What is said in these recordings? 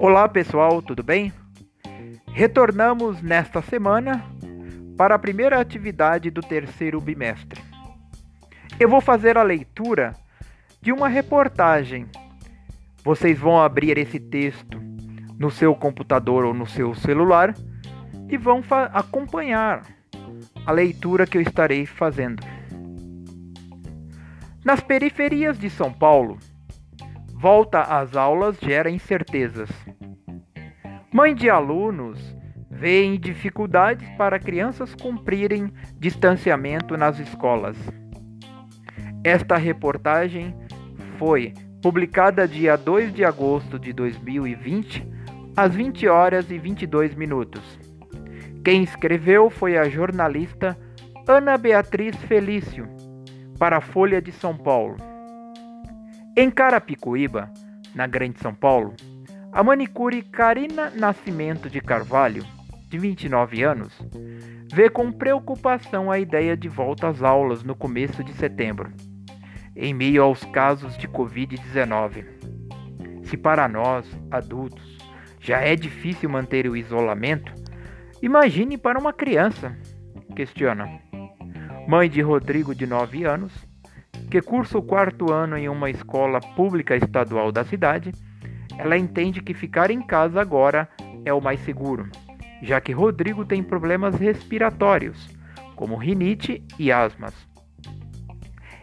Olá pessoal, tudo bem? Retornamos nesta semana para a primeira atividade do terceiro bimestre. Eu vou fazer a leitura de uma reportagem. Vocês vão abrir esse texto no seu computador ou no seu celular e vão acompanhar a leitura que eu estarei fazendo. Nas periferias de São Paulo, volta às aulas gera incertezas. Mãe de alunos veem dificuldades para crianças cumprirem distanciamento nas escolas. Esta reportagem foi publicada dia 2 de agosto de 2020, às 20 horas e 22 minutos. Quem escreveu foi a jornalista Ana Beatriz Felício, para a Folha de São Paulo. Em Carapicuíba, na Grande São Paulo, a manicure Karina Nascimento de Carvalho, de 29 anos, vê com preocupação a ideia de volta às aulas no começo de setembro, em meio aos casos de Covid-19. Se para nós, adultos, já é difícil manter o isolamento, imagine para uma criança, questiona. Mãe de Rodrigo, de 9 anos, que cursa o quarto ano em uma escola pública estadual da cidade, ela entende que ficar em casa agora é o mais seguro, já que Rodrigo tem problemas respiratórios, como rinite e asmas.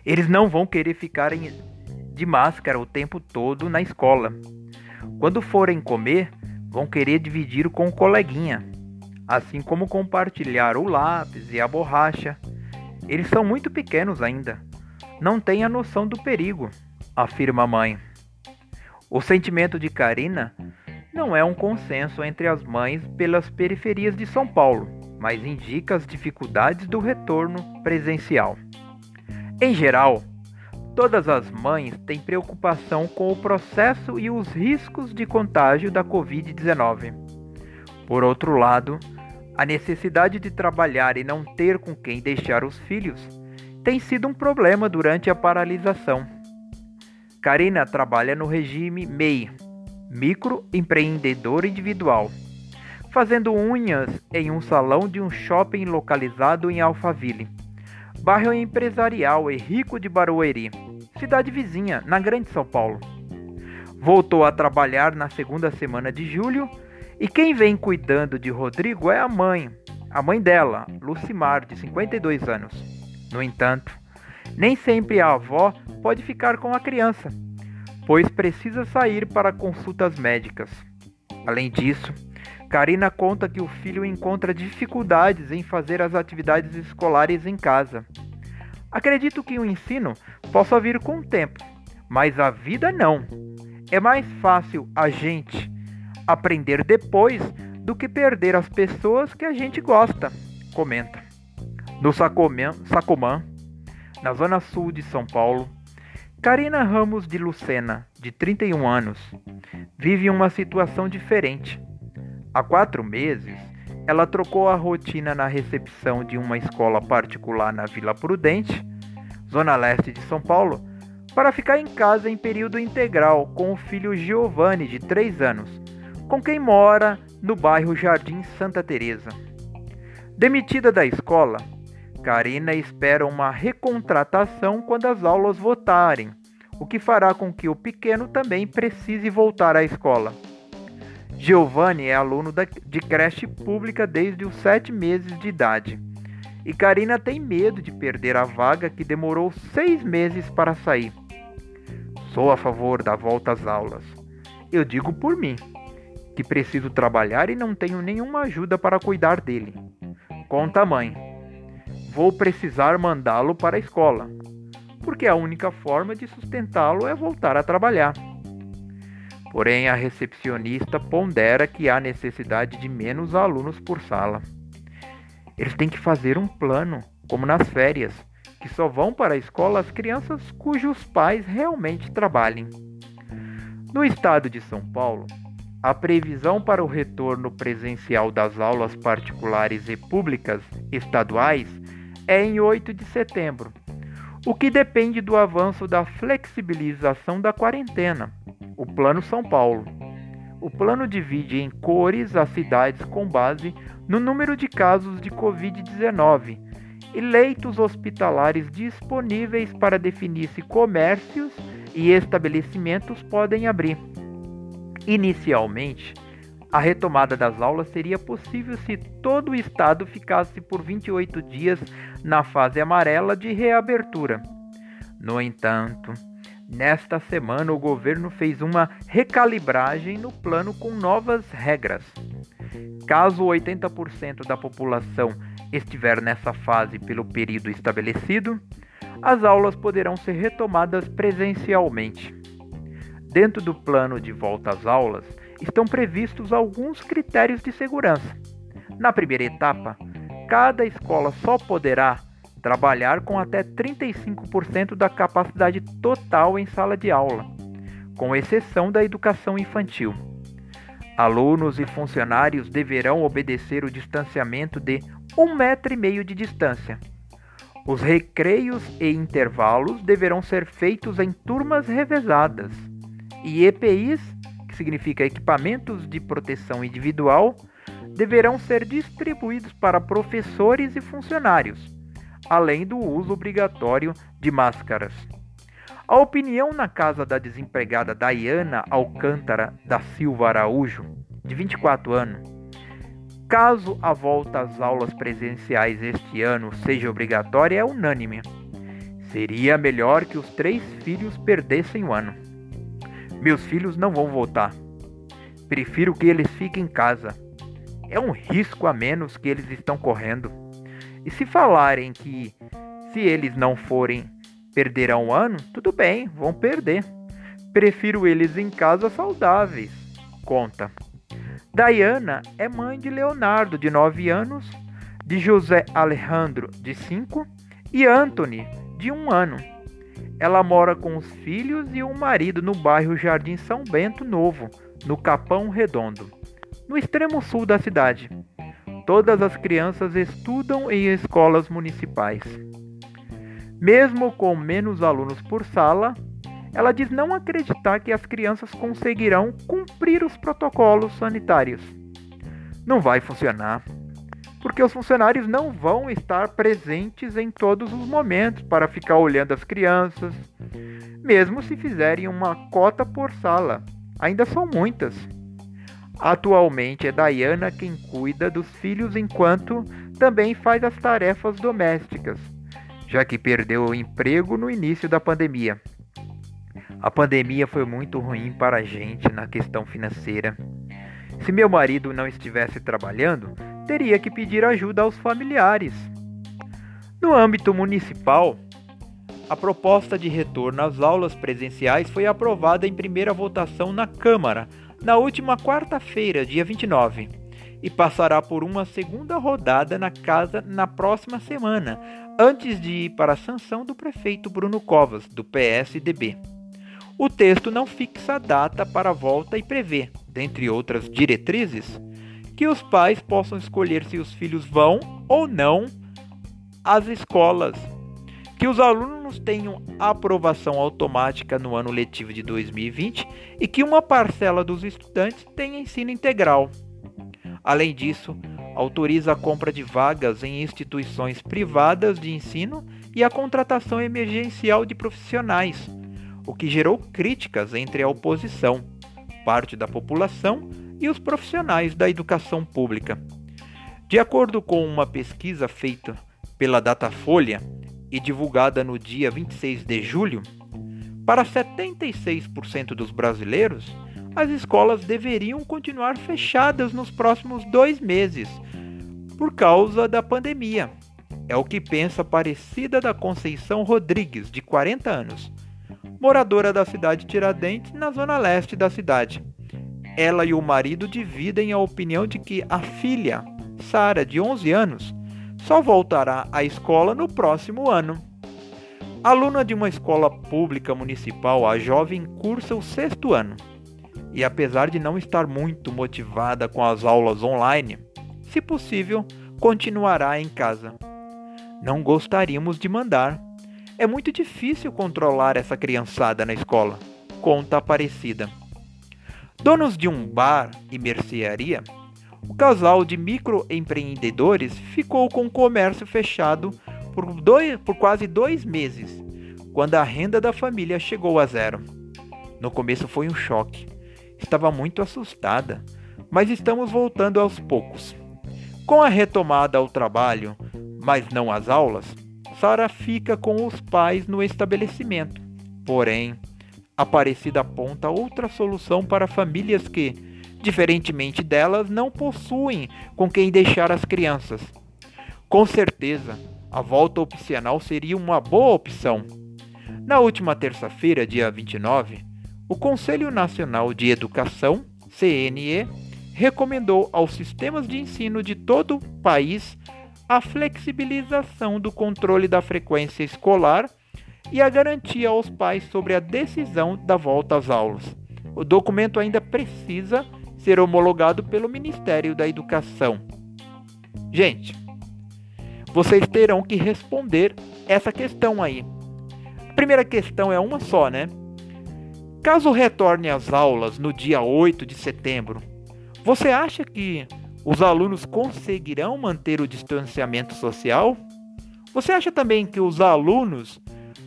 Eles não vão querer ficar de máscara o tempo todo na escola. Quando forem comer, vão querer dividir com o coleguinha, assim como compartilhar o lápis e a borracha. Eles são muito pequenos ainda, não têm a noção do perigo, afirma a mãe. O sentimento de Karina não é um consenso entre as mães pelas periferias de São Paulo, mas indica as dificuldades do retorno presencial. Em geral, todas as mães têm preocupação com o processo e os riscos de contágio da Covid-19. Por outro lado, a necessidade de trabalhar e não ter com quem deixar os filhos tem sido um problema durante a paralisação. Karina trabalha no regime MEI, microempreendedor individual, fazendo unhas em um salão de um shopping localizado em Alphaville, bairro empresarial e rico de Barueri, cidade vizinha, na Grande São Paulo. Voltou a trabalhar na segunda semana de julho e quem vem cuidando de Rodrigo é a mãe, a mãe dela, Lucimar, de 52 anos. No entanto, nem sempre a avó pode ficar com a criança, pois precisa sair para consultas médicas. Além disso, Karina conta que o filho encontra dificuldades em fazer as atividades escolares em casa. Acredito que o ensino possa vir com o tempo, mas a vida não. É mais fácil a gente aprender depois do que perder as pessoas que a gente gosta, comenta. No Sacomã, Sacomã na zona sul de São Paulo, Karina Ramos de Lucena, de 31 anos, vive uma situação diferente. Há quatro meses, ela trocou a rotina na recepção de uma escola particular na Vila Prudente, zona leste de São Paulo, para ficar em casa em período integral com o filho Giovanni, de 3 anos, com quem mora no bairro Jardim Santa Teresa. Demitida da escola, Karina espera uma recontratação quando as aulas voltarem, o que fará com que o pequeno também precise voltar à escola. Giovanni é aluno de creche pública desde os sete meses de idade. E Karina tem medo de perder a vaga que demorou seis meses para sair. Sou a favor da volta às aulas. Eu digo por mim, que preciso trabalhar e não tenho nenhuma ajuda para cuidar dele. Conta a mãe vou precisar mandá-lo para a escola, porque a única forma de sustentá-lo é voltar a trabalhar. Porém, a recepcionista pondera que há necessidade de menos alunos por sala. Eles têm que fazer um plano, como nas férias, que só vão para a escola as crianças cujos pais realmente trabalhem. No estado de São Paulo, a previsão para o retorno presencial das aulas particulares e públicas estaduais é em 8 de setembro, o que depende do avanço da flexibilização da quarentena, o Plano São Paulo. o plano divide em cores as cidades com base no número de casos de Covid-19 e leitos hospitalares disponíveis para definir se comércios e estabelecimentos podem abrir. Inicialmente, a retomada das aulas seria possível se todo o estado ficasse por 28 dias na fase amarela de reabertura. No entanto, nesta semana o governo fez uma recalibragem no plano com novas regras. Caso 80% da população estiver nessa fase pelo período estabelecido, as aulas poderão ser retomadas presencialmente. Dentro do plano de volta às aulas, estão previstos alguns critérios de segurança. Na primeira etapa, cada escola só poderá trabalhar com até 35% da capacidade total em sala de aula, com exceção da educação infantil. Alunos e funcionários deverão obedecer o distanciamento de um metro e meio de distância. Os recreios e intervalos deverão ser feitos em turmas revezadas e EPIs, significa equipamentos de proteção individual, deverão ser distribuídos para professores e funcionários, além do uso obrigatório de máscaras. A opinião na casa da desempregada Dayana Alcântara da Silva Araújo, de 24 anos, caso a volta às aulas presenciais este ano seja obrigatória, é unânime. Seria melhor que os três filhos perdessem o ano. Meus filhos não vão voltar. Prefiro que eles fiquem em casa. É um risco a menos que eles estão correndo. E se falarem que se eles não forem perderão o ano, tudo bem, vão perder. Prefiro eles em casa saudáveis. Conta. Diana é mãe de Leonardo, de 9 anos, de José Alejandro, de 5 e Anthony, de 1 ano. Ela mora com os filhos e o marido no bairro Jardim São Bento Novo, no Capão Redondo, no extremo sul da cidade. Todas as crianças estudam em escolas municipais. Mesmo com menos alunos por sala, ela diz não acreditar que as crianças conseguirão cumprir os protocolos sanitários. Não vai funcionar, porque os funcionários não vão estar presentes em todos os momentos para ficar olhando as crianças, mesmo se fizerem uma cota por sala. Ainda são muitas. Atualmente é Diana quem cuida dos filhos enquanto também faz as tarefas domésticas já que perdeu o emprego no início da pandemia. A pandemia foi muito ruim para a gente na questão financeira. Se meu marido não estivesse trabalhando, teria que pedir ajuda aos familiares. No âmbito municipal, a proposta de retorno às aulas presenciais foi aprovada em primeira votação na Câmara na última quarta-feira, dia 29 e passará por uma segunda rodada na casa na próxima semana, antes de ir para a sanção do prefeito Bruno Covas, do PSDB. O texto não fixa a data para a volta e prevê, dentre outras diretrizes, que os pais possam escolher se os filhos vão ou não às escolas, que os alunos tenham aprovação automática no ano letivo de 2020 e que uma parcela dos estudantes tenha ensino integral. Além disso, autoriza a compra de vagas em instituições privadas de ensino e a contratação emergencial de profissionais, o que gerou críticas entre a oposição, parte da população e os profissionais da educação pública. De acordo com uma pesquisa feita pela Datafolha e divulgada no dia 26 de julho, para 76% dos brasileiros, as escolas deveriam continuar fechadas nos próximos dois meses por causa da pandemia. É o que pensa Aparecida da Conceição Rodrigues, de 40 anos, moradora da cidade de Tiradentes, na zona leste da cidade. Ela e o marido dividem a opinião de que a filha, Sara, de 11 anos, só voltará à escola no próximo ano. Aluna de uma escola pública municipal, a jovem cursa o sexto ano e apesar de não estar muito motivada com as aulas online, se possível, continuará em casa. Não gostaríamos de mandar. É muito difícil controlar essa criançada na escola, conta Aparecida. Donos de um bar e mercearia, o casal de microempreendedores ficou com o comércio fechado por, dois, por quase dois meses, quando a renda da família chegou a zero. No começo foi um choque. Estava muito assustada, mas estamos voltando aos poucos. Com a retomada ao trabalho, mas não às aulas, Sara fica com os pais no estabelecimento. Porém, Aparecida aponta outra solução para famílias que, diferentemente delas, não possuem com quem deixar as crianças. Com certeza, a volta opcional seria uma boa opção. Na última terça-feira, dia 29, o Conselho Nacional de Educação, CNE, recomendou aos sistemas de ensino de todo o país a flexibilização do controle da frequência escolar e a garantia aos pais sobre a decisão da volta às aulas. O documento ainda precisa ser homologado pelo Ministério da Educação. Gente, vocês terão que responder essa questão aí. A primeira questão é uma só, né? Caso retorne às aulas no dia 8 de setembro, você acha que os alunos conseguirão manter o distanciamento social? Você acha também que os alunos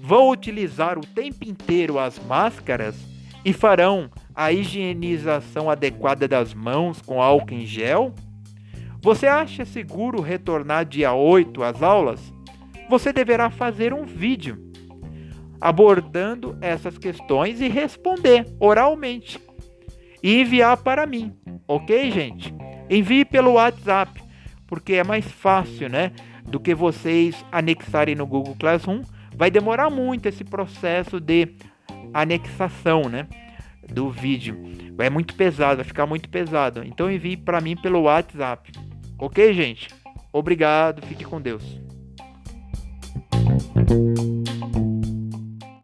vão utilizar o tempo inteiro as máscaras e farão a higienização adequada das mãos com álcool em gel? Você acha seguro retornar dia 8 às aulas? Você deverá fazer um vídeo abordando essas questões e responder oralmente e enviar para mim, ok, gente? Envie pelo WhatsApp, porque é mais fácil, né? Do que vocês anexarem no Google Classroom vai demorar muito esse processo de anexação, né? Do vídeo. É muito pesado, vai ficar muito pesado. Então envie para mim pelo WhatsApp. Ok, gente? Obrigado, fique com Deus.